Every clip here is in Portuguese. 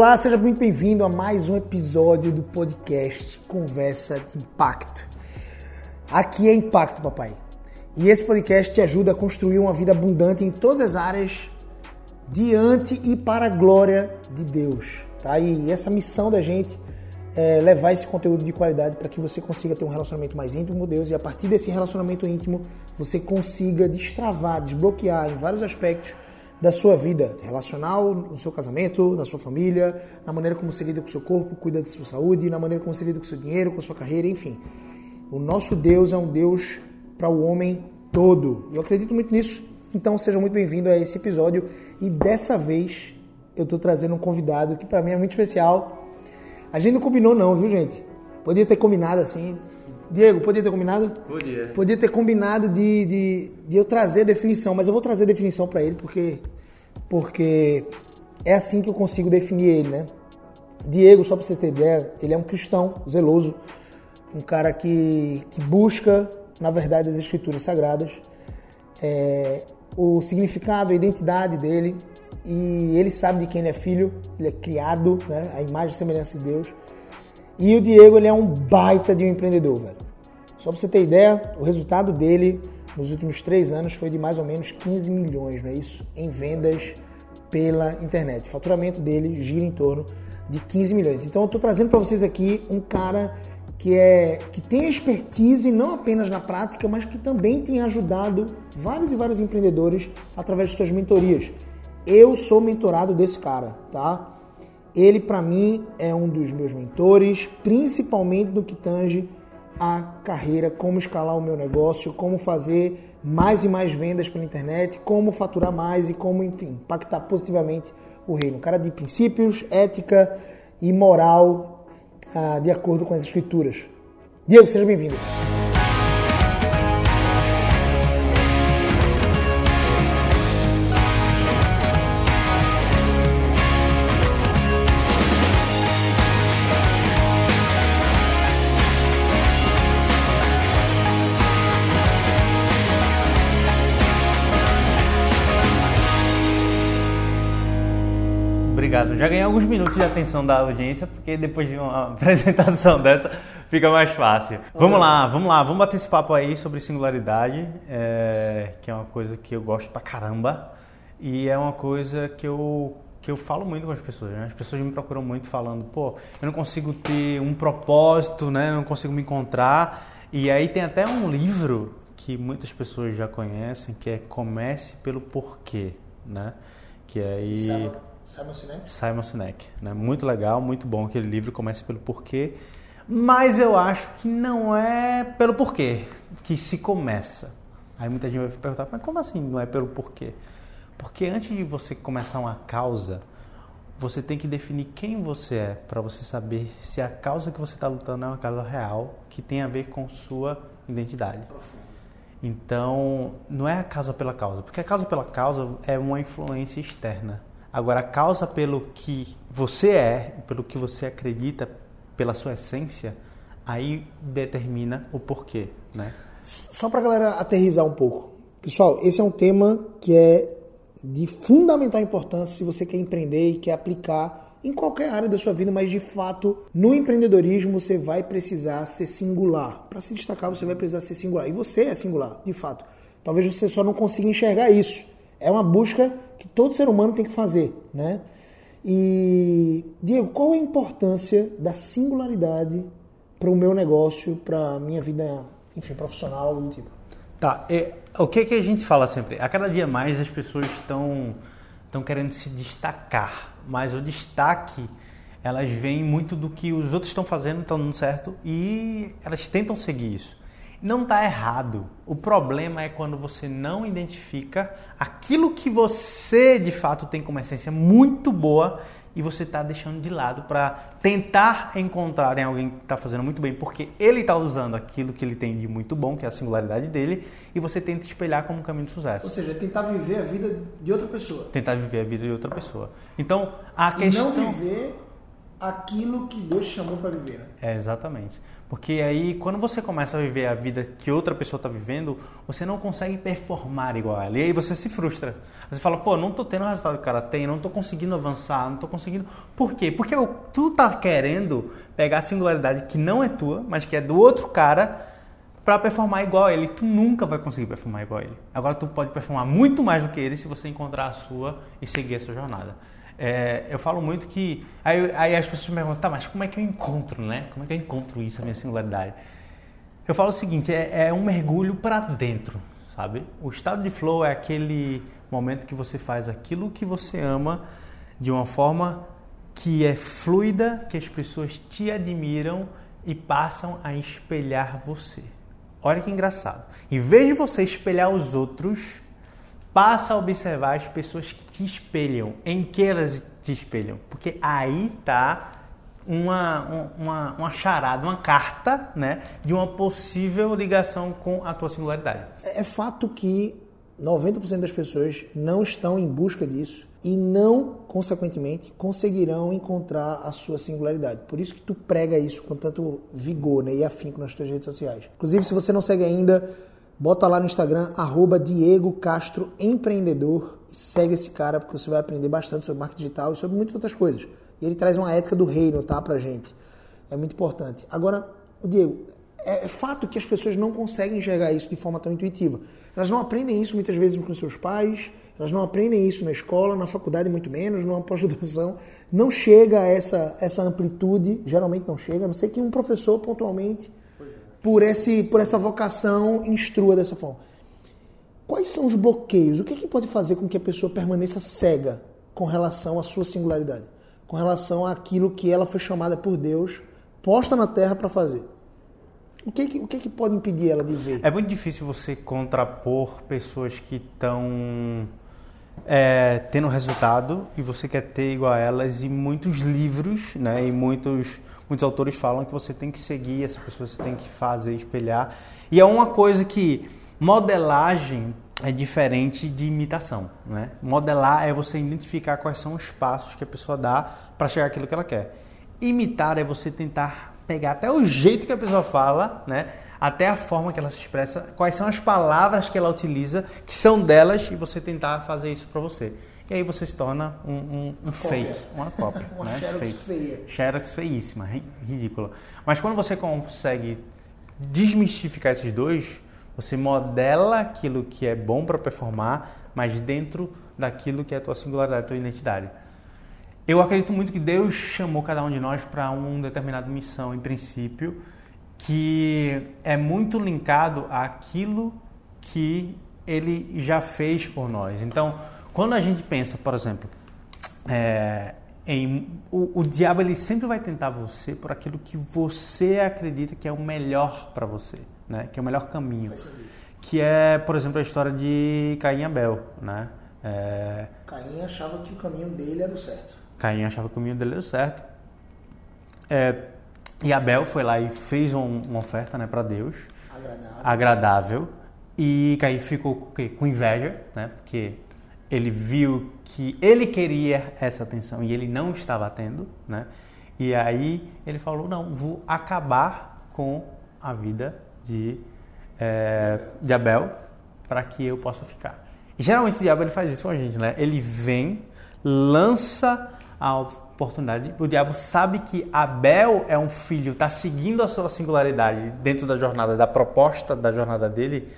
Olá, seja muito bem-vindo a mais um episódio do podcast Conversa de Impacto. Aqui é Impacto, papai. E esse podcast te ajuda a construir uma vida abundante em todas as áreas, diante e para a glória de Deus. Tá? E essa missão da gente é levar esse conteúdo de qualidade para que você consiga ter um relacionamento mais íntimo com Deus e a partir desse relacionamento íntimo você consiga destravar, desbloquear em vários aspectos da sua vida relacional, no seu casamento, na sua família, na maneira como você lida com o seu corpo, cuida da sua saúde, na maneira como você lida com o seu dinheiro, com a sua carreira, enfim. O nosso Deus é um Deus para o homem todo. Eu acredito muito nisso. Então seja muito bem-vindo a esse episódio e dessa vez eu estou trazendo um convidado que para mim é muito especial. A gente não combinou não, viu, gente? Podia ter combinado assim. Diego, podia ter combinado? Podia. Podia ter combinado de, de, de eu trazer a definição, mas eu vou trazer a definição para ele porque, porque é assim que eu consigo definir ele, né? Diego, só para você ter ideia, ele é um cristão zeloso, um cara que, que busca, na verdade, as escrituras sagradas, é, o significado, a identidade dele, e ele sabe de quem ele é filho, ele é criado, né? a imagem e semelhança de Deus. E o Diego, ele é um baita de um empreendedor, velho. Só para você ter ideia, o resultado dele nos últimos três anos foi de mais ou menos 15 milhões, não é isso? Em vendas pela internet. O faturamento dele gira em torno de 15 milhões. Então eu estou trazendo para vocês aqui um cara que é que tem expertise não apenas na prática, mas que também tem ajudado vários e vários empreendedores através de suas mentorias. Eu sou mentorado desse cara, tá? Ele, para mim, é um dos meus mentores, principalmente no que tange a carreira, como escalar o meu negócio, como fazer mais e mais vendas pela internet, como faturar mais e como, enfim, impactar positivamente o reino. Um cara de princípios, ética e moral ah, de acordo com as escrituras. Diego, seja bem-vindo. Já ganhei alguns minutos de atenção da audiência, porque depois de uma apresentação dessa fica mais fácil. Vamos lá, vamos lá, vamos bater esse papo aí sobre singularidade, é, que é uma coisa que eu gosto pra caramba e é uma coisa que eu que eu falo muito com as pessoas. Né? As pessoas me procuram muito falando, pô, eu não consigo ter um propósito, né? Eu não consigo me encontrar. E aí tem até um livro que muitas pessoas já conhecem, que é Comece pelo Porquê, né? Que aí Simon, Simon Sinek? Simon Sinek, né? Muito legal, muito bom aquele livro, comece pelo porquê. Mas eu acho que não é pelo porquê que se começa. Aí muita gente vai perguntar, mas como assim não é pelo porquê? Porque antes de você começar uma causa, você tem que definir quem você é para você saber se a causa que você está lutando é uma causa real que tem a ver com sua identidade. Então, não é a causa pela causa, porque a causa pela causa é uma influência externa. Agora, a causa pelo que você é, pelo que você acredita, pela sua essência, aí determina o porquê, né? Só para galera aterrizar um pouco. Pessoal, esse é um tema que é de fundamental importância se você quer empreender e quer aplicar em qualquer área da sua vida, mas de fato, no empreendedorismo você vai precisar ser singular. Para se destacar, você vai precisar ser singular. E você é singular, de fato. Talvez você só não consiga enxergar isso. É uma busca que todo ser humano tem que fazer, né? E Diego, qual é a importância da singularidade para o meu negócio, para a minha vida, enfim, profissional, algo do tipo? Tá, é, o que, que a gente fala sempre? A cada dia mais as pessoas estão estão querendo se destacar, mas o destaque elas veem muito do que os outros estão fazendo, estão dando certo e elas tentam seguir isso. Não está errado. O problema é quando você não identifica aquilo que você de fato tem como essência muito boa e você está deixando de lado para tentar encontrar em alguém que está fazendo muito bem, porque ele está usando aquilo que ele tem de muito bom, que é a singularidade dele, e você tenta espelhar como um caminho de sucesso. Ou seja, tentar viver a vida de outra pessoa. Tentar viver a vida de outra pessoa. Então, a E questão não viver aquilo que Deus chamou para viver. É, exatamente. Porque aí, quando você começa a viver a vida que outra pessoa está vivendo, você não consegue performar igual a ela. E aí você se frustra. Você fala, pô, não tô tendo o resultado que o cara tem, não tô conseguindo avançar, não tô conseguindo. Por quê? Porque tu tá querendo pegar a singularidade que não é tua, mas que é do outro cara, para performar igual a ele. Tu nunca vai conseguir performar igual a ele. Agora tu pode performar muito mais do que ele se você encontrar a sua e seguir essa jornada. É, eu falo muito que. Aí, aí, as pessoas me perguntam, tá, mas como é que eu encontro, né? Como é que eu encontro isso, a minha singularidade? Eu falo o seguinte: é, é um mergulho para dentro, sabe? O estado de flow é aquele momento que você faz aquilo que você ama de uma forma que é fluida, que as pessoas te admiram e passam a espelhar você. Olha que engraçado. Em vez de você espelhar os outros, passa a observar as pessoas que te espelham, em que elas te espelham, porque aí tá uma, uma, uma charada, uma carta né, de uma possível ligação com a tua singularidade. É, é fato que 90% das pessoas não estão em busca disso e não, consequentemente, conseguirão encontrar a sua singularidade. Por isso que tu prega isso com tanto vigor né, e afinco nas tuas redes sociais. Inclusive, se você não segue ainda, Bota lá no Instagram, arroba Diego Castro Empreendedor. Segue esse cara, porque você vai aprender bastante sobre marketing digital e sobre muitas outras coisas. E ele traz uma ética do reino, tá, pra gente. É muito importante. Agora, Diego, é, é fato que as pessoas não conseguem enxergar isso de forma tão intuitiva. Elas não aprendem isso muitas vezes com seus pais, elas não aprendem isso na escola, na faculdade muito menos, numa pós-graduação. Não chega a essa, essa amplitude, geralmente não chega, a não ser que um professor pontualmente por, esse, por essa vocação instrua dessa forma. Quais são os bloqueios? O que, é que pode fazer com que a pessoa permaneça cega com relação à sua singularidade? Com relação àquilo que ela foi chamada por Deus, posta na terra para fazer? O que, o que, que pode impedir ela de ver? É muito difícil você contrapor pessoas que estão é, tendo resultado e você quer ter igual a elas e muitos livros né, e muitos muitos autores falam que você tem que seguir essa pessoa, você tem que fazer, espelhar. E é uma coisa que modelagem é diferente de imitação, né? Modelar é você identificar quais são os passos que a pessoa dá para chegar àquilo que ela quer. Imitar é você tentar pegar até o jeito que a pessoa fala, né? Até a forma que ela se expressa, quais são as palavras que ela utiliza, que são delas, e você tentar fazer isso para você. E aí você se torna um, um, um fake, uma cópia. uma né? xerox fake. feia. Xerox feíssima, ridícula. Mas quando você consegue desmistificar esses dois, você modela aquilo que é bom para performar, mas dentro daquilo que é a tua singularidade, a tua identidade. Eu acredito muito que Deus chamou cada um de nós para uma determinada missão, em princípio, que é muito linkado àquilo que Ele já fez por nós. Então, quando a gente pensa, por exemplo, é, em, o, o, diabo ele sempre vai tentar você por aquilo que você acredita que é o melhor para você, né? Que é o melhor caminho. Que é, por exemplo, a história de Caim e Abel, né? É... Caim achava que o caminho dele era o certo. Caim achava que o caminho dele era o certo. É, e Abel foi lá e fez um, uma oferta, né, para Deus. Agradável. Agradável. E Caim ficou com, com inveja, né? Porque ele viu que ele queria essa atenção e ele não estava tendo, né? E aí ele falou: não, vou acabar com a vida de, é, de Abel para que eu possa ficar. E geralmente o diabo ele faz isso com a gente, né? Ele vem, lança a oportunidade. O diabo sabe que Abel é um filho, está seguindo a sua singularidade dentro da jornada, da proposta da jornada dele,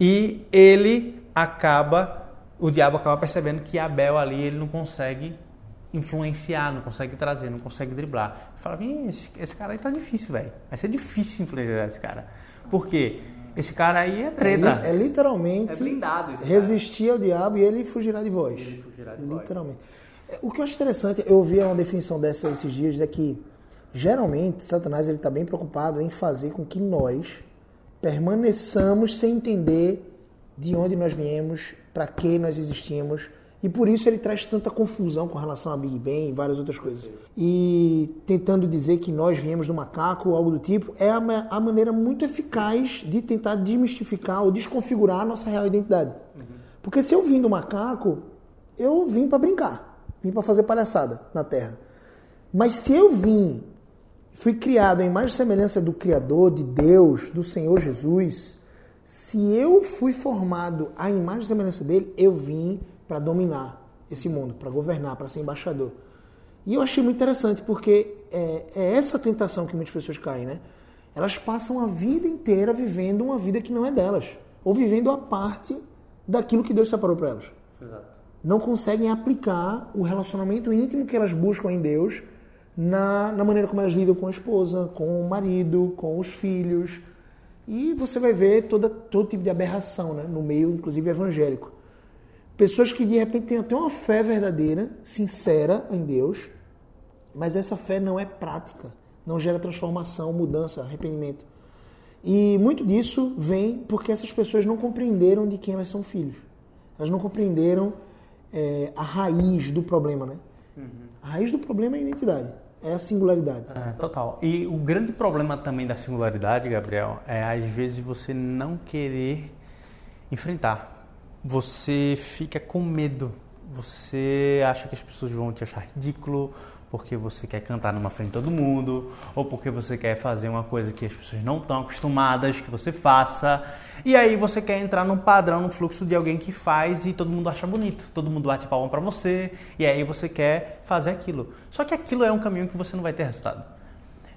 e ele acaba o diabo acaba percebendo que Abel ali ele não consegue influenciar, não consegue trazer, não consegue driblar. Fala, esse, esse cara aí tá difícil, velho. Vai ser difícil influenciar esse cara. Por quê? Esse cara aí é treta. É, é literalmente é blindado resistir ao diabo e ele fugirá de vós. Ele fugirá de literalmente. Vós. O que eu acho interessante, eu ouvi uma definição dessa esses dias, é que geralmente Satanás ele está bem preocupado em fazer com que nós permaneçamos sem entender de onde nós viemos, para que nós existimos. E por isso ele traz tanta confusão com relação a Big Bang e várias outras coisas. E tentando dizer que nós viemos do macaco ou algo do tipo, é a, maneira muito eficaz de tentar desmistificar ou desconfigurar a nossa real identidade. Porque se eu vim do macaco, eu vim para brincar, vim para fazer palhaçada na Terra. Mas se eu vim, fui criado em e semelhança do Criador, de Deus, do Senhor Jesus, se eu fui formado à imagem e semelhança dele, eu vim para dominar esse mundo, para governar, para ser embaixador. E eu achei muito interessante porque é, é, essa tentação que muitas pessoas caem, né? Elas passam a vida inteira vivendo uma vida que não é delas, ou vivendo a parte daquilo que Deus separou para elas. Exato. Não conseguem aplicar o relacionamento íntimo que elas buscam em Deus na, na maneira como elas lidam com a esposa, com o marido, com os filhos. E você vai ver toda, todo tipo de aberração né? no meio, inclusive evangélico. Pessoas que de repente têm até uma fé verdadeira, sincera em Deus, mas essa fé não é prática, não gera transformação, mudança, arrependimento. E muito disso vem porque essas pessoas não compreenderam de quem elas são filhos. Elas não compreenderam é, a raiz do problema, né? Uhum. A raiz do problema é a identidade, é a singularidade. É, total. E o grande problema também da singularidade, Gabriel, é às vezes você não querer enfrentar. Você fica com medo. Você acha que as pessoas vão te achar ridículo, porque você quer cantar numa frente de todo mundo, ou porque você quer fazer uma coisa que as pessoas não estão acostumadas que você faça. E aí você quer entrar num padrão, num fluxo de alguém que faz e todo mundo acha bonito, todo mundo bate palma para você, e aí você quer fazer aquilo. Só que aquilo é um caminho que você não vai ter resultado.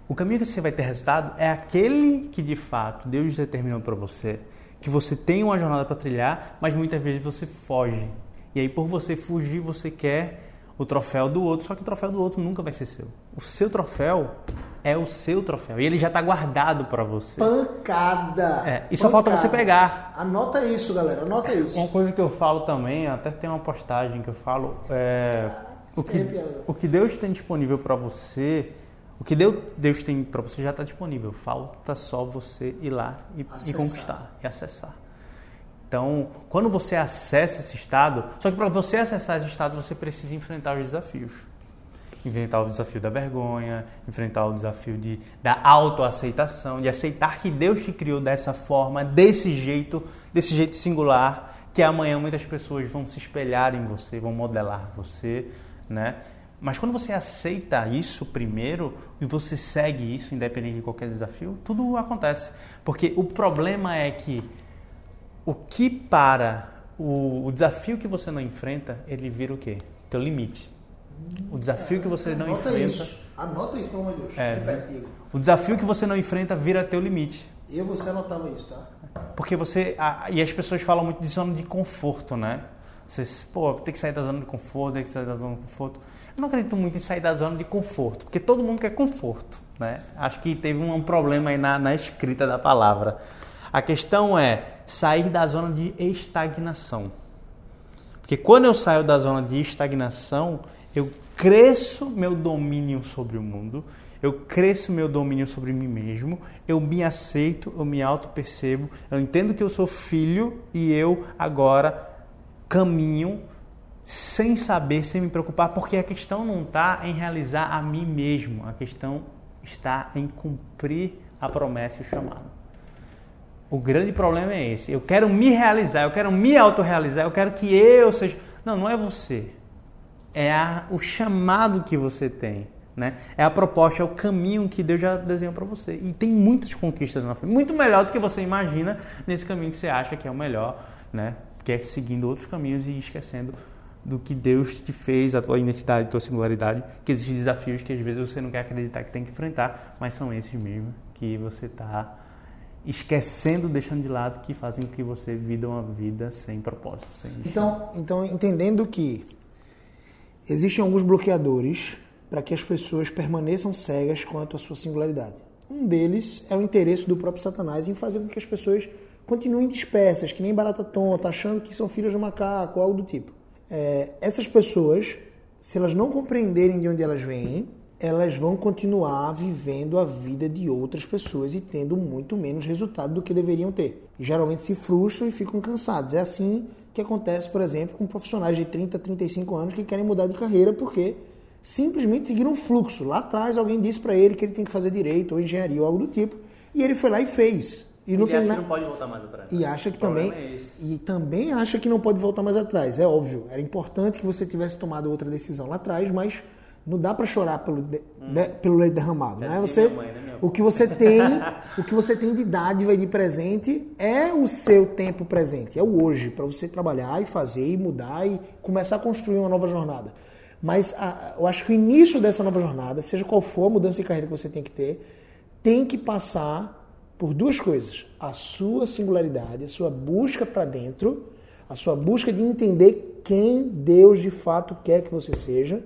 O caminho que você vai ter resultado é aquele que de fato Deus determinou para você, que você tem uma jornada para trilhar, mas muitas vezes você foge. E aí por você fugir, você quer o troféu do outro, só que o troféu do outro nunca vai ser seu. O seu troféu é o seu troféu e ele já está guardado para você. Pancada! É, e só falta você pegar. Anota isso, galera, anota isso. Uma coisa que eu falo também, até tem uma postagem que eu falo, é, o, que, o que Deus tem disponível para você, o que Deus, Deus tem para você já está disponível. Falta só você ir lá e, e conquistar e acessar. Então, quando você acessa esse estado, só que para você acessar esse estado, você precisa enfrentar os desafios. Enfrentar o desafio da vergonha, enfrentar o desafio de, da autoaceitação, de aceitar que Deus te criou dessa forma, desse jeito, desse jeito singular, que amanhã muitas pessoas vão se espelhar em você, vão modelar você, né? Mas quando você aceita isso primeiro e você segue isso, independente de qualquer desafio, tudo acontece. Porque o problema é que o que para o, o, desafio que você não enfrenta, ele vira o quê? Teu limite. O desafio que você não Anota enfrenta. Isso. Anota isso, pelo amor de Deus. É, o desafio que você não enfrenta vira teu limite. Eu você anotava isso, tá? Porque você. A, e as pessoas falam muito de zona de conforto, né? Você, pô, tem que sair da zona de conforto, tem que sair da zona de conforto. Eu não acredito muito em sair da zona de conforto, porque todo mundo quer conforto, né? Acho que teve um problema aí na, na escrita da palavra. A questão é sair da zona de estagnação. Porque quando eu saio da zona de estagnação, eu cresço meu domínio sobre o mundo, eu cresço meu domínio sobre mim mesmo, eu me aceito, eu me auto-percebo, eu entendo que eu sou filho e eu agora caminho sem saber, sem me preocupar, porque a questão não está em realizar a mim mesmo, a questão está em cumprir a promessa e o chamado. O grande problema é esse. Eu quero me realizar, eu quero me autorrealizar, eu quero que eu seja. Não, não é você. É a, o chamado que você tem. Né? É a proposta, é o caminho que Deus já desenhou para você. E tem muitas conquistas na frente. Muito melhor do que você imagina nesse caminho que você acha que é o melhor, né? Que é seguindo outros caminhos e esquecendo do que Deus te fez, a tua identidade, a tua singularidade, que existem desafios que às vezes você não quer acreditar que tem que enfrentar, mas são esses mesmo que você está esquecendo, deixando de lado, que fazem com que você viva uma vida sem propósito. Sem então, então, entendendo que existem alguns bloqueadores para que as pessoas permaneçam cegas quanto à sua singularidade. Um deles é o interesse do próprio Satanás em fazer com que as pessoas continuem dispersas, que nem barata tonta, achando que são filhos de macaco, algo do tipo. É, essas pessoas, se elas não compreenderem de onde elas vêm, elas vão continuar vivendo a vida de outras pessoas e tendo muito menos resultado do que deveriam ter. E geralmente se frustram e ficam cansados. É assim que acontece, por exemplo, com profissionais de 30, 35 anos que querem mudar de carreira porque simplesmente seguiram um fluxo. Lá atrás alguém disse para ele que ele tem que fazer direito ou engenharia ou algo do tipo, e ele foi lá e fez. E não, ele acha na... que não pode voltar mais atrás. E né? acha que também é e também acha que não pode voltar mais atrás. É óbvio. Era importante que você tivesse tomado outra decisão lá atrás, mas Não dá para chorar pelo, de, hum. de, pelo leite derramado, né? Você, mãe, né, o que você tem, o que você tem de dádiva e de presente é o seu tempo presente, é o hoje para você trabalhar e fazer e mudar e começar a construir uma nova jornada. Mas a, eu acho que o início dessa nova jornada, seja qual for a mudança de carreira que você tem que ter, tem que passar por duas coisas: a sua singularidade, a sua busca para dentro, a sua busca de entender quem Deus de fato quer que você seja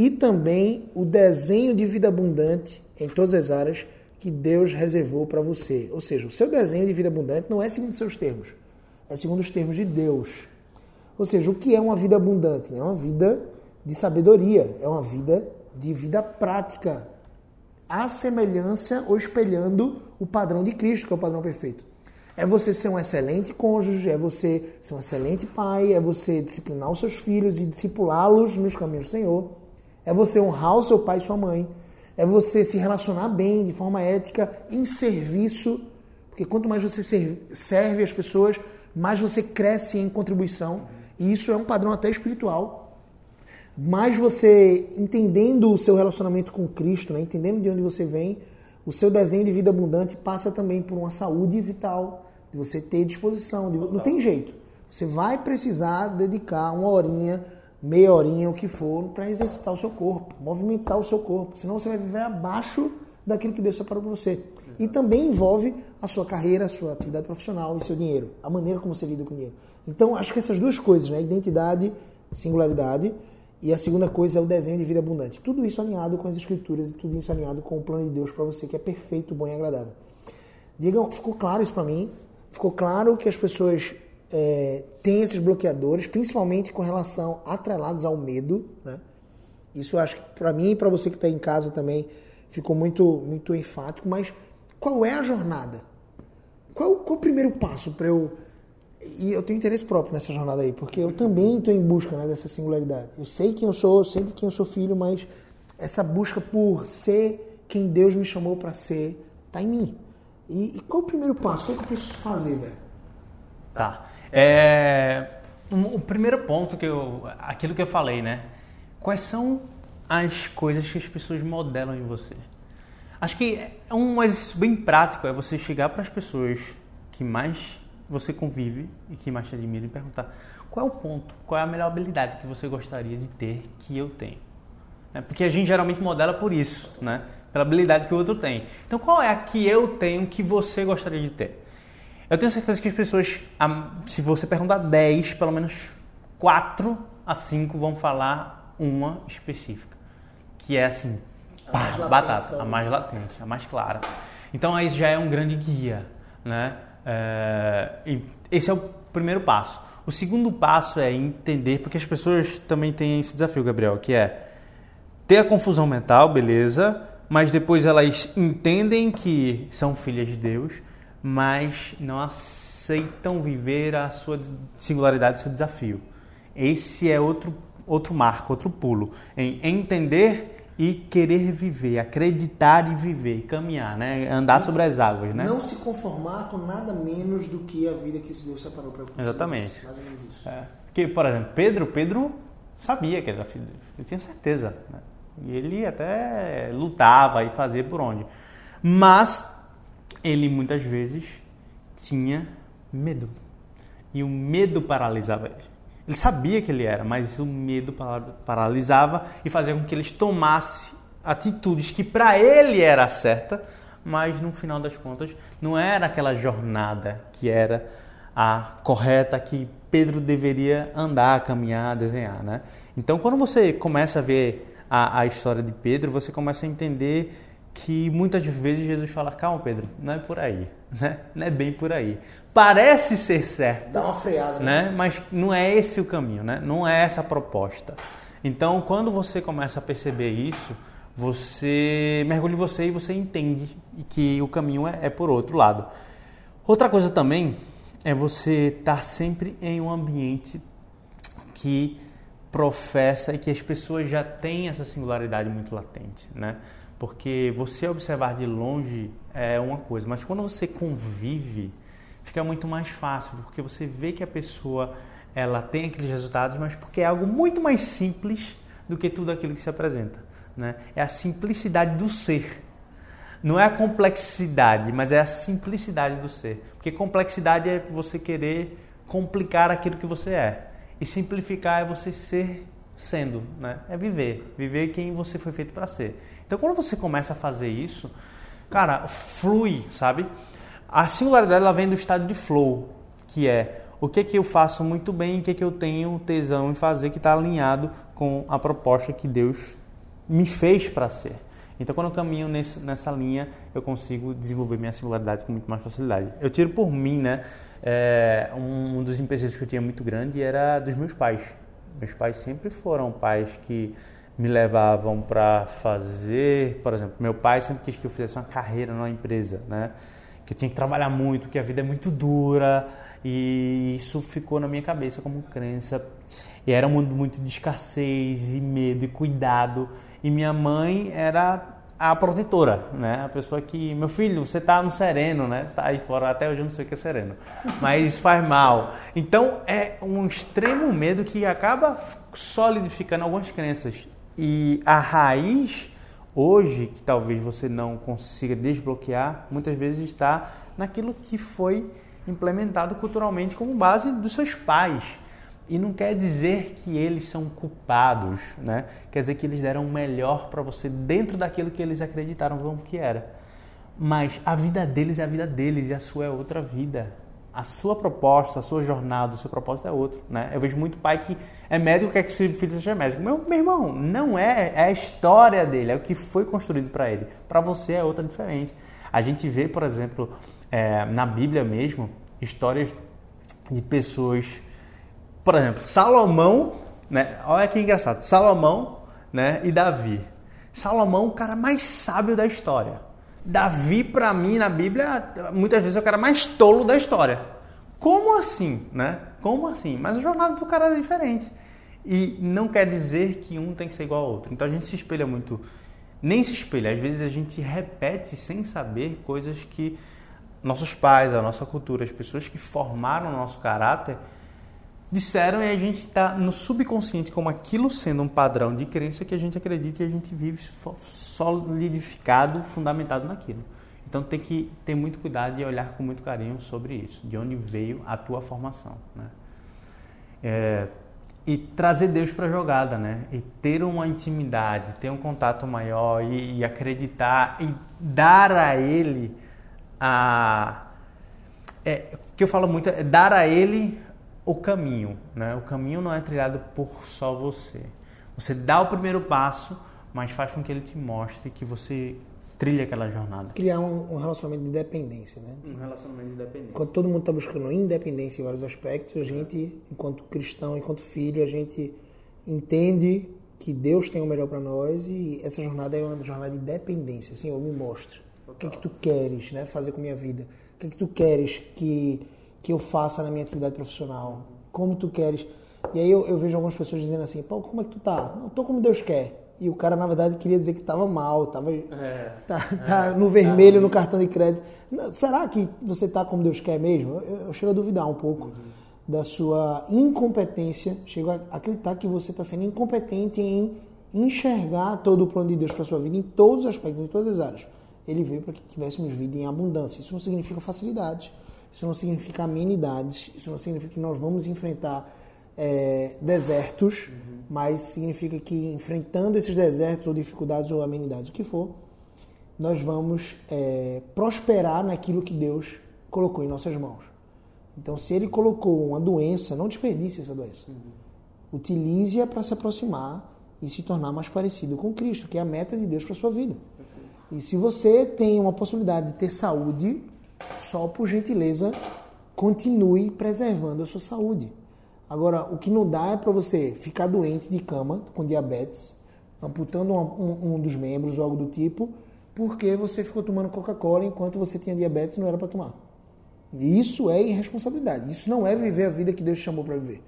e também o desenho de vida abundante em todas as áreas que Deus reservou para você. Ou seja, o seu desenho de vida abundante não é segundo seus termos, é segundo os termos de Deus. Ou seja, o que é uma vida abundante? É uma vida de sabedoria, é uma vida de vida prática, à semelhança ou espelhando o padrão de Cristo, que é o padrão perfeito. É você ser um excelente cônjuge, é você ser um excelente pai, é você disciplinar os seus filhos e discipulá-los nos caminhos do Senhor. É você honrar o seu pai e sua mãe. É você se relacionar bem, de forma ética, em serviço. Porque quanto mais você serve as pessoas, mais você cresce em contribuição. E isso é um padrão até espiritual. Mais você entendendo o seu relacionamento com Cristo, né? entendendo de onde você vem, o seu desenho de vida abundante passa também por uma saúde vital, de você ter disposição. De... Não tem jeito. Você vai precisar dedicar uma horinha meia horinha, o que for, para exercitar o seu corpo, movimentar o seu corpo. Senão você vai viver abaixo daquilo que Deus separou para você. E também envolve a sua carreira, a sua atividade profissional e seu dinheiro, a maneira como você lida com o dinheiro. Então, acho que essas duas coisas, né? identidade, singularidade, e a segunda coisa é o desenho de vida abundante. Tudo isso alinhado com as escrituras e tudo isso alinhado com o plano de Deus para você, que é perfeito, bom e agradável. Digam, ficou claro isso para mim? Ficou claro que as pessoas é, tem esses bloqueadores, principalmente com relação atrelados ao medo, né? Isso acho que para mim e para você que está em casa também ficou muito, muito enfático, mas qual é a jornada? Qual, qual o primeiro passo para eu. E eu tenho interesse próprio nessa jornada aí, porque eu também estou em busca né, dessa singularidade. Eu sei quem eu sou, eu sei de quem eu sou filho, mas essa busca por ser quem Deus me chamou para ser está em mim. E, e, qual o primeiro passo? O que eu preciso fazer, velho? Tá. É, um, o primeiro ponto que eu, aquilo que eu falei, né? Quais são as coisas que as pessoas modelam em você? Acho que é um exercício bem prático é você chegar para as pessoas que mais você convive e que mais te admiram e perguntar qual é o ponto, qual é a melhor habilidade que você gostaria de ter que eu tenho. É, porque a gente geralmente modela por isso, né? Pela habilidade que o outro tem. Então, qual é a que eu tenho que você gostaria de ter? Eu tenho certeza que as pessoas, se você perguntar 10, pelo menos 4 a 5 vão falar uma específica. Que é assim, pá, batata, a mais latente, a mais clara. Então aí já é um grande guia, né? É, esse é o primeiro passo. O segundo passo é entender, porque as pessoas também têm esse desafio, Gabriel, que é ter a confusão mental, beleza, mas depois elas entendem que são filhas de Deus, mas não aceitam viver a sua singularidade, o seu desafio. Esse é outro, outro marco, outro pulo, em entender e querer viver, acreditar e viver, caminhar, né? andar sobre as águas. Né? Não se conformar com nada menos do que a vida que Deus separou para você. Exatamente. Mais ou menos isso. É. Que, por exemplo, Pedro, Pedro sabia que era filho de Deus, eu tinha certeza. Né? E ele até lutava e fazia por onde. Mas ele muitas vezes tinha medo. E o medo paralisava ele. Ele sabia que ele era, mas o medo paralisava e fazia com que eles tomassem atitudes que para ele era certa, mas no final das contas não era aquela jornada que era a correta que Pedro deveria andar, caminhar, desenhar, né? Então, quando você começa a ver a, a história de Pedro, você começa a entender que muitas vezes Jesus fala: calma, Pedro, não é por aí, né? Não é bem por aí. Parece ser certo. Dá uma freada, né? né? Mas não é esse o caminho, né? Não é essa a proposta. Então, quando você começa a perceber isso, você mergulha em você e você entende que o caminho é, é por outro lado. Outra coisa também é você estar sempre em um ambiente que professa e que as pessoas já têm essa singularidade muito latente, né? Porque você observar de longe é uma coisa, mas quando você convive, fica muito mais fácil, porque você vê que a pessoa ela tem aqueles resultados, mas porque é algo muito mais simples do que tudo aquilo que se apresenta. Né? É a simplicidade do ser. Não é a complexidade, mas é a simplicidade do ser. Porque complexidade é você querer complicar aquilo que você é. E simplificar é você ser sendo, né? É viver, viver quem você foi feito para ser. Então, quando você começa a fazer isso, cara, flui, sabe? A singularidade ela vem do estado de flow, que é o que que eu faço muito bem, o que que eu tenho tesão em fazer que está alinhado com a proposta que Deus me fez para ser. Então, quando eu caminho nesse, nessa linha, eu consigo desenvolver minha singularidade com muito mais facilidade. Eu tiro por mim, né? É, um dos empecilhos que eu tinha muito grande era dos meus pais. Meus pais sempre foram pais que me levavam para fazer, por exemplo, meu pai sempre quis que eu fizesse uma carreira numa empresa, né? Que eu tinha que trabalhar muito, que a vida é muito dura e isso ficou na minha cabeça como crença. E era um mundo muito de escassez e medo e cuidado. E minha mãe era a protetora, né? A pessoa que, meu filho, você tá no sereno, né? Você tá aí fora, até hoje eu não sei o que é sereno. Mas faz mal. Então é um extremo medo que acaba solidificando algumas crenças. E a raiz hoje, que talvez você não consiga desbloquear, muitas vezes está naquilo que foi implementado culturalmente como base dos seus pais. E não quer dizer que eles são culpados, né? Quer dizer que eles deram o melhor para você dentro daquilo que eles acreditaram que era. Mas a vida deles é a vida deles e a sua é outra vida. A sua proposta, a sua jornada, o seu propósito é outro, né? Eu vejo muito pai que é médico quer que seu filho seja médico. Meu, meu irmão, não é, é a história dele, é o que foi construído para ele. Para você é outra diferente. A gente vê, por exemplo, é, na Bíblia mesmo, histórias de pessoas por exemplo, Salomão, né? Olha que engraçado. Salomão, né? E Davi. Salomão, o cara mais sábio da história. Davi, para mim, na Bíblia, muitas vezes é o cara mais tolo da história. Como assim, né? Como assim? Mas a jornada do cara era diferente. E não quer dizer que um tem que ser igual ao outro. Então a gente se espelha muito. Nem se espelha, às vezes a gente repete sem saber coisas que nossos pais, a nossa cultura, as pessoas que formaram o nosso caráter disseram e a gente está no subconsciente como aquilo sendo um padrão de crença que a gente acredita e a gente vive solidificado, fundamentado naquilo. Então tem que ter muito cuidado e olhar com muito carinho sobre isso, de onde veio a tua formação, né? É, e trazer Deus para a jogada, né? E ter uma intimidade, ter um contato maior e, e acreditar e dar a Ele a é, que eu falo muito é dar a Ele o caminho, né? O caminho não é trilhado por só você. Você dá o primeiro passo, mas faz com que ele te mostre que você trilha aquela jornada. Criar um, um relacionamento de dependência, né? Um relacionamento de dependência. Enquanto todo mundo está buscando independência em vários aspectos, a gente, enquanto cristão, enquanto filho, a gente entende que Deus tem o melhor para nós e essa jornada é uma jornada de dependência. Senhor, me mostre. O que é que tu queres, né, fazer com minha vida? O que é que tu queres que que eu faça na minha atividade profissional? Como tu queres? E aí eu, eu vejo algumas pessoas dizendo assim, pô, como é que tu tá? Não, tô como Deus quer. E o cara, na verdade, queria dizer que estava mal, estava é, tá, tá é, no vermelho tá no cartão de crédito. Será que você está como Deus quer mesmo? Eu, eu chego a duvidar um pouco uhum. da sua incompetência. Chego a acreditar que você está sendo incompetente em enxergar todo o plano de Deus para sua vida em todos os aspectos, em todas as áreas. Ele veio para que tivéssemos vida em abundância. Isso não significa facilidade. Isso não significa amenidades, isso não significa que nós vamos enfrentar é, desertos, uhum. mas significa que enfrentando esses desertos ou dificuldades ou amenidades, o que for, nós vamos é, prosperar naquilo que Deus colocou em nossas mãos. Então, se Ele colocou uma doença, não desperdice essa doença. Uhum. Utilize-a para se aproximar e se tornar mais parecido com Cristo, que é a meta de Deus para sua vida. E se você tem uma possibilidade de ter saúde, só por gentileza, continue preservando a sua saúde. Agora, o que não dá é para você ficar doente de cama com diabetes, amputando um, um, dos membros ou algo do tipo, porque você ficou tomando Coca-Cola enquanto você tinha diabetes e não era para tomar. Isso é irresponsabilidade. Isso não é viver a vida que Deus chamou para viver.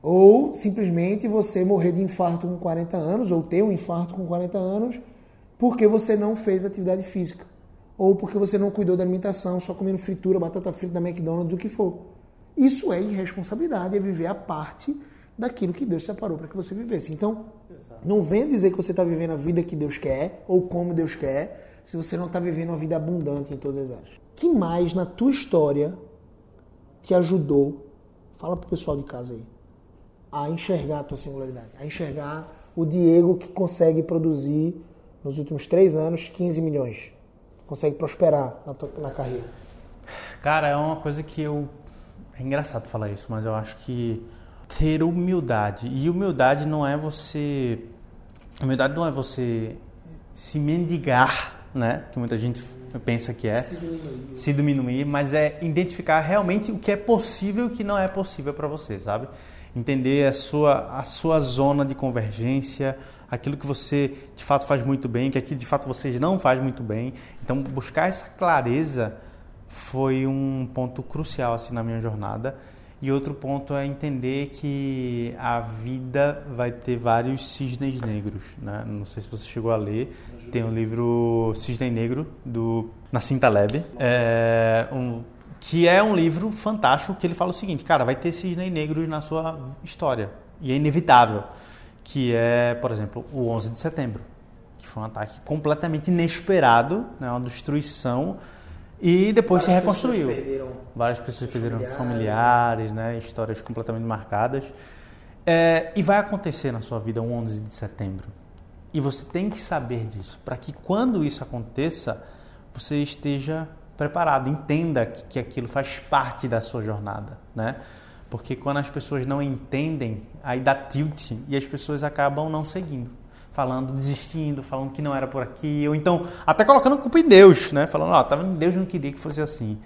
Ou simplesmente você morrer de infarto com 40 anos, ou ter um infarto com 40 anos, porque você não fez atividade física ou porque você não cuidou da alimentação, só comendo fritura, batata frita da McDonald's, o que for. Isso é irresponsabilidade, é viver a parte daquilo que Deus separou para que você vivesse. Então, não venha dizer que você está vivendo a vida que Deus quer ou como Deus quer, se você não está vivendo uma vida abundante em todas as áreas. Que mais na tua história te ajudou? Fala pro pessoal de casa aí. A enxergar a tua singularidade, a enxergar o Diego que consegue produzir nos últimos três anos 15 milhões, consegue prosperar na, tua, na carreira. Cara, é uma coisa que eu é engraçado falar isso, mas eu acho que ter humildade e humildade não é você humildade não é você se mendigar, né? Que muita gente pensa que é Se diminuir. se diminuir, mas é identificar realmente o que é possível e o que não é possível para você, sabe? Entender a sua, a sua zona de convergência, aquilo que você de fato faz muito bem, o que aqui de fato você não faz muito bem. Então, buscar essa clareza foi um ponto crucial assim na minha jornada. E outro ponto é entender que a vida vai ter vários cisnes negros, né? Não sei se você chegou a ler, tem um livro Cisne Negro do Nassim Taleb, é um, que é um livro fantástico que ele fala o seguinte, cara, vai ter cisnes negros na sua história e é inevitável, que é, por exemplo, o 11 de setembro, que foi um ataque completamente inesperado, né? Uma destruição e depois Várias se reconstruiu. pessoas perderam Várias pessoas perderam familiares. familiares, né? histórias completamente marcadas. É, e vai acontecer na sua vida um 11 de setembro. E você tem que saber disso, para que quando isso aconteça, você esteja preparado, entenda que, aquilo faz parte da sua jornada, né? Porque quando as pessoas não entendem, aí dá tilt e as pessoas acabam não seguindo falando, desistindo, falando que não era por aqui, ou então até colocando culpa em Deus, né? Falando, ó, tá vendo, Deus não queria que fosse assim.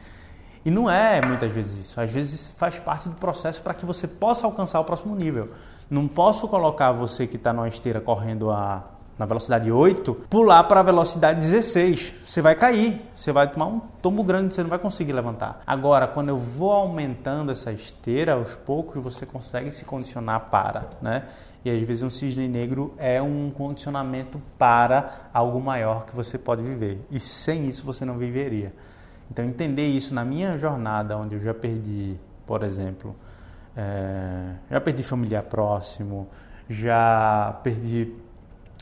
E não é muitas vezes isso. Às vezes isso faz parte do processo para que você possa alcançar o próximo nível. Não posso colocar você que está numa esteira correndo a, na velocidade 8, pular para a velocidade 16. Você vai cair, você vai tomar um tombo grande, você não vai conseguir levantar. Agora, quando eu vou aumentando essa esteira, aos poucos você consegue se condicionar para, né? E às vezes um cisne negro é um condicionamento para algo maior que você pode viver. E sem isso você não viveria. Então entender isso na minha jornada, onde eu já perdi, por exemplo, é, já perdi familiar próximo, já perdi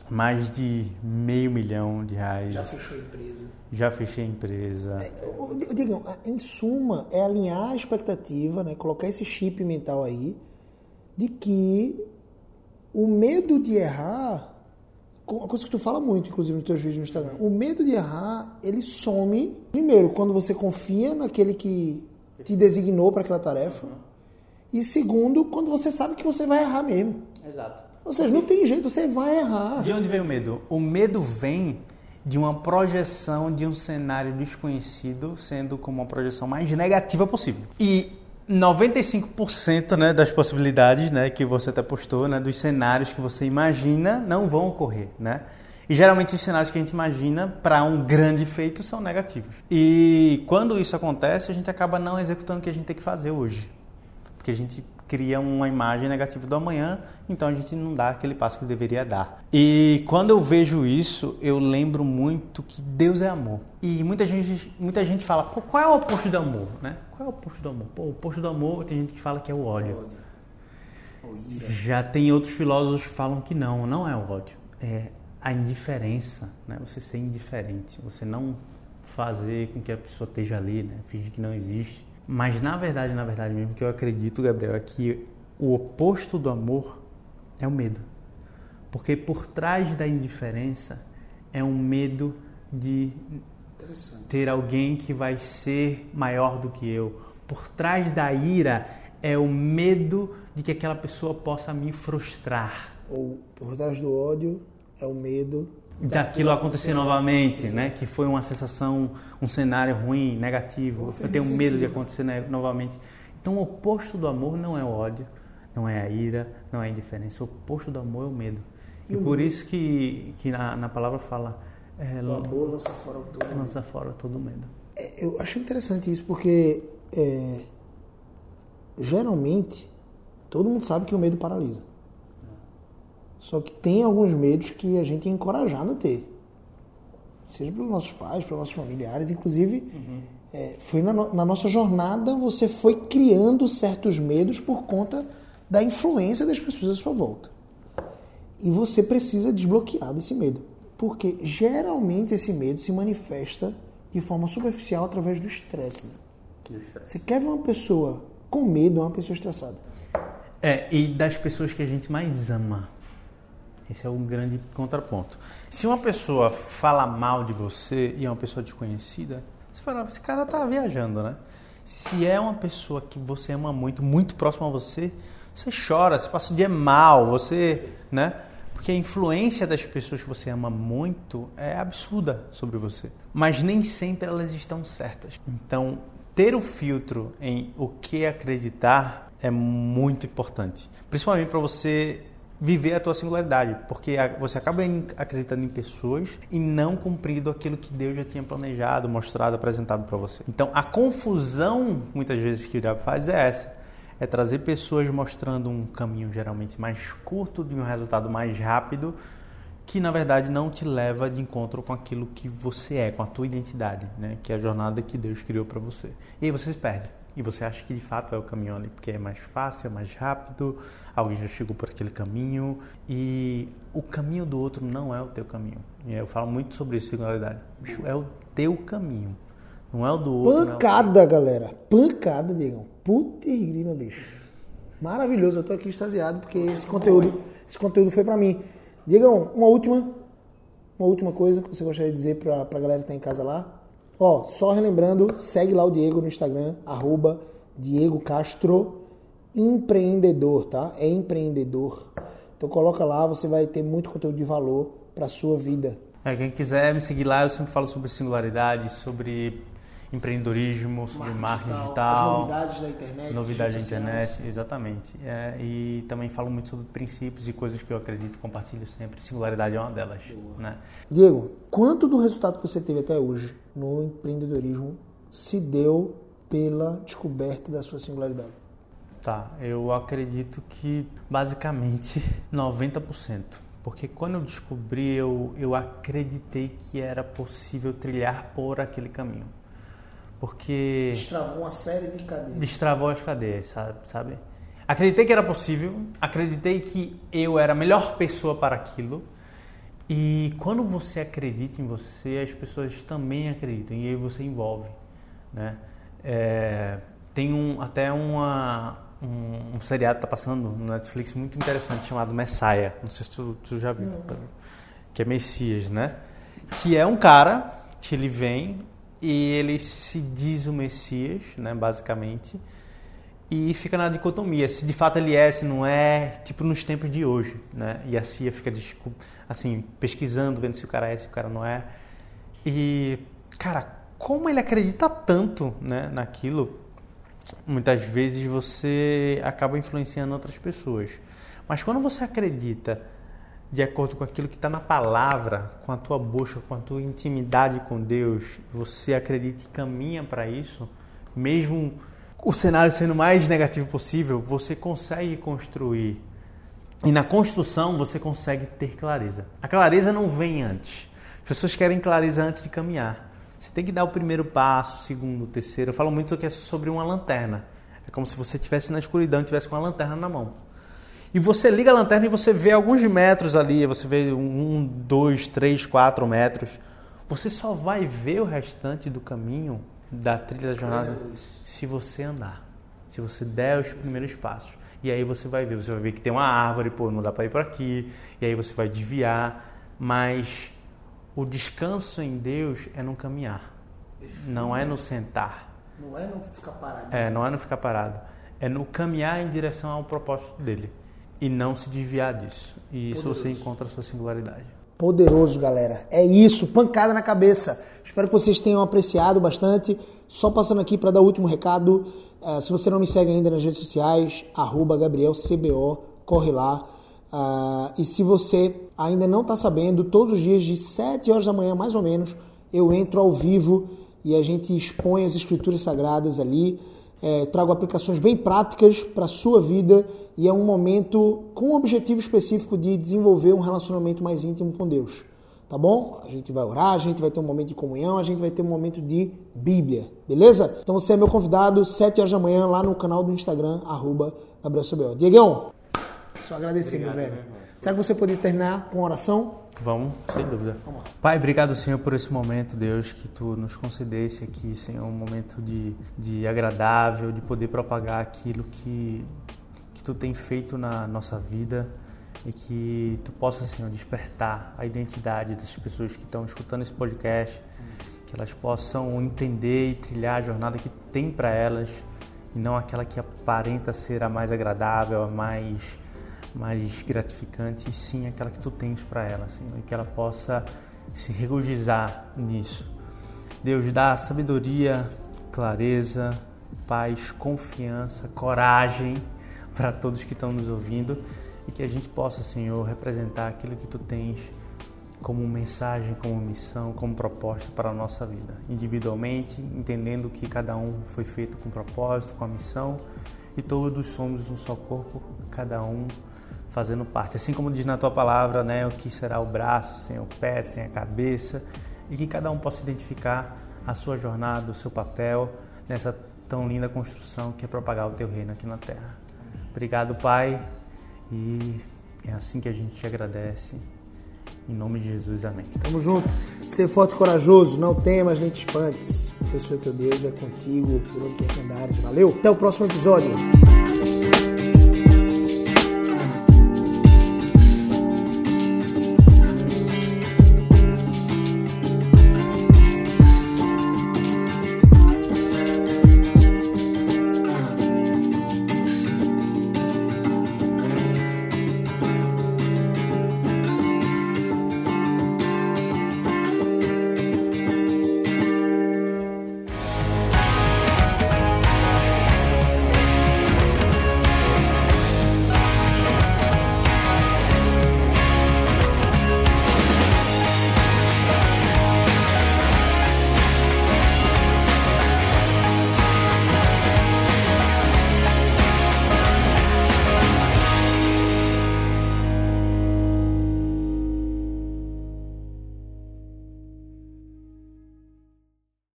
mais de meio milhão de reais, Já fechou a empresa. já fechei empresa. Ô, ô, Digam, em suma, é alinhar a expectativa, né? colocar esse chip mental aí, de que o medo de errar, uma coisa que tu fala muito, inclusive, nos teus vídeos no Instagram, o medo de errar, ele some, primeiro, quando você confia naquele que te designou para aquela tarefa, e segundo, quando você sabe que você vai errar mesmo. Exato. Ou seja, não tem jeito, você vai errar. De onde vem o medo? O medo vem de uma projeção de um cenário desconhecido sendo como uma projeção mais negativa possível. E 95% né, das possibilidades né, que você até postou, né, dos cenários que você imagina, não vão ocorrer. Né? E geralmente os cenários que a gente imagina para um grande feito são negativos. E quando isso acontece, a gente acaba não executando o que a gente tem que fazer hoje. Porque a gente cria uma imagem negativa do amanhã, então a gente não dá aquele passo que deveria dar. E quando eu vejo isso, eu lembro muito que Deus é amor. E muita gente, muita gente fala, qual é o oposto do amor, né? Qual é o oposto do amor? Pô, o oposto do amor, tem gente que fala que é o ódio. Já tem outros filósofos que falam que não, não é o ódio. É a indiferença, né? Você ser indiferente, você não fazer com que a pessoa esteja ali, né? Fingir que não existe. Mas na verdade, na verdade mesmo, que eu acredito, Gabriel, é que o oposto do amor é o medo. Porque por trás da indiferença é um medo de ter alguém que vai ser maior do que eu. Por trás da ira é o medo de que aquela pessoa possa me frustrar. Ou por trás do ódio é o medo Daquilo acontecer novamente, né? Que foi uma sensação, um cenário ruim, negativo. Eu tenho medo de acontecer ne- novamente. Então, o oposto do amor não é o ódio, não é a ira, não é a indiferença. O oposto do amor é o medo. E, o por medo? que que, na, na palavra fala, é, O amor lança fora todo. lança fora todo medo. É, Eu acho interessante isso porque é, geralmente todo mundo sabe que o medo paralisa. Só que tem alguns medos que a gente é encorajado a ter. Seja pelos nossos pais, pelos nossos familiares, inclusive é, foi na, no- na nossa jornada você foi criando certos medos por conta da influência das pessoas à sua volta. E você precisa desbloquear desse medo. Porque geralmente esse medo se manifesta de forma superficial através do estresse. Né? Você quer ver uma pessoa com medo, é uma pessoa estressada. É, e das pessoas que a gente mais ama. Esse é um grande contraponto. Se uma pessoa fala mal de você e é uma pessoa desconhecida, você fala, esse cara tá viajando, né? Se é uma pessoa que você ama muito, muito próximo a você, você chora, você passa o dia mal, você, né? Porque a influência das pessoas que você ama muito é absurda sobre você. Mas nem sempre elas estão certas. Então, ter o filtro em o que acreditar é muito importante. Principalmente para você viver a tua singularidade, porque você acaba acreditando em pessoas e não cumprindo aquilo que Deus já tinha planejado, mostrado, apresentado para você. Então, a confusão muitas vezes que o diabo faz é essa, é trazer pessoas mostrando um caminho geralmente mais curto de um resultado mais rápido, que na verdade não te leva de encontro com aquilo que você é, com a tua identidade, né? Que é a jornada que Deus criou para você. E aí você se perde. E você acha que de fato é o caminho ali, porque é mais fácil, é mais rápido, alguém já chegou por aquele caminho e o caminho do outro não é o teu caminho. E eu falo muito sobre isso, singularidade. Bicho, é o teu caminho, não é o do outro. Pancada, é galera. Pancada, Diego. Putz, grima, bicho. Maravilhoso, eu tô aqui extasiado porque esse conteúdo, esse conteúdo foi para mim. Diegão, uma última, uma última coisa que você gostaria de dizer pra, pra galera que tá em casa lá. Ó, só relembrando, segue lá o Diego no Instagram, arroba Diego Castro Empreendedor, tá? É empreendedor. Então coloca lá, você vai ter muito conteúdo de valor para sua vida. É, quem quiser me seguir lá, eu sempre falo sobre singularidade, sobre empreendedorismo, sobre marketing, marketing digital, novidades da internet, novidades da internet, exatamente. É, e também falo muito sobre princípios e coisas que eu acredito, compartilho sempre. Singularidade é uma delas. Né? Diego, quanto do resultado que você teve até hoje no empreendedorismo se deu pela descoberta da sua singularidade? Tá, eu acredito que basicamente 90%. Porque quando eu descobri, eu, eu acreditei que era possível trilhar por aquele caminho. Porque. Destravou uma série de cadeias. Destravou as cadeias, sabe? Acreditei que era possível, acreditei que eu era a melhor pessoa para aquilo. E quando você acredita em você, as pessoas também acreditam e aí você envolve, né? É, tem um, até uma, um, um seriado que tá passando no Netflix muito interessante chamado Messiah. Não sei se tu, tu já viu. Não. Que é Messias, né? Que é um cara que ele vem e ele se diz o Messias, né, basicamente, e fica na dicotomia, se de fato ele é, se não é, tipo nos tempos de hoje, né? E a CIA fica assim, pesquisando, vendo se o cara é, se o cara não é. E cara, como ele acredita tanto, né, naquilo, muitas vezes você acaba influenciando outras pessoas. Mas quando você acredita de acordo com aquilo que está na palavra, com a tua busca, com a tua intimidade com Deus, você acredita e caminha para isso, mesmo o cenário sendo mais negativo possível, você consegue construir. E na construção você consegue ter clareza. A clareza não vem antes. As pessoas querem clareza antes de caminhar. Você tem que dar o primeiro passo, o segundo, o terceiro. Eu falo muito que é sobre uma lanterna. É como se você estivesse na escuridão e tivesse com uma lanterna na mão. E você liga a lanterna e você vê alguns metros ali, você vê um, dois, três, quatro metros. Você só vai ver o restante do caminho da trilha da jornada se você andar, se você der os primeiros passos. E aí você vai ver, você vai ver que tem uma árvore, pô, não dá para ir por aqui. E aí você vai desviar, mas o descanso em Deus é no caminhar, não é no sentar. Não é no ficar parado. É, não é no ficar parado. É no caminhar em direção ao propósito dele e não se desviar disso. E isso você encontra a sua singularidade. Poderoso, galera. É isso, pancada na cabeça. Espero que vocês tenham apreciado bastante. Só passando aqui para dar o último recado. Uh, se você não me segue ainda nas redes sociais, GabrielCBO, corre lá. Uh, e se você ainda não está sabendo, todos os dias de 7 horas da manhã, mais ou menos, eu entro ao vivo e a gente expõe as escrituras sagradas ali é, trago aplicações bem práticas para a sua vida e é um momento com o objetivo específico de desenvolver um relacionamento mais íntimo com Deus. Tá bom? A gente vai orar, a gente vai ter um momento de comunhão, a gente vai ter um momento de Bíblia, beleza? Então você é meu convidado, 7 horas da manhã, lá no canal do Instagram, arroba Gabriel. Diegão, só agradecer, Obrigado, meu velho. Será que você poderia terminar com oração? Vamos, sem dúvida. Vamos Pai, obrigado, Senhor, por esse momento, Deus, que Tu nos concedesse aqui, Senhor, um momento de, de agradável, de poder propagar aquilo que, que Tu tem feito na nossa vida e que Tu possa, Senhor, despertar a identidade dessas pessoas que estão escutando esse podcast, que elas possam entender e trilhar a jornada que tem para elas e não aquela que aparenta ser a mais agradável, a mais mais gratificante, e sim aquela que tu tens para ela, Senhor, e que ela possa se regozijar nisso. Deus dá sabedoria, clareza, paz, confiança, coragem para todos que estão nos ouvindo e que a gente possa, Senhor, representar aquilo que tu tens como mensagem, como missão, como proposta para a nossa vida, individualmente, entendendo que cada um foi feito com propósito, com a missão e todos somos um só corpo, cada um fazendo parte. Assim como diz na tua palavra, né, o que será o braço sem o pé, sem a cabeça, e que cada um possa identificar a sua jornada, o seu papel nessa tão linda construção que é propagar o teu reino aqui na terra. Obrigado, Pai, e é assim que a gente te agradece. Em nome de Jesus, amém. Tamo junto. Ser forte e corajoso, não temas nem te espantes, porque o Senhor teu Deus é contigo por onde quer que andares. Valeu, até o próximo episódio.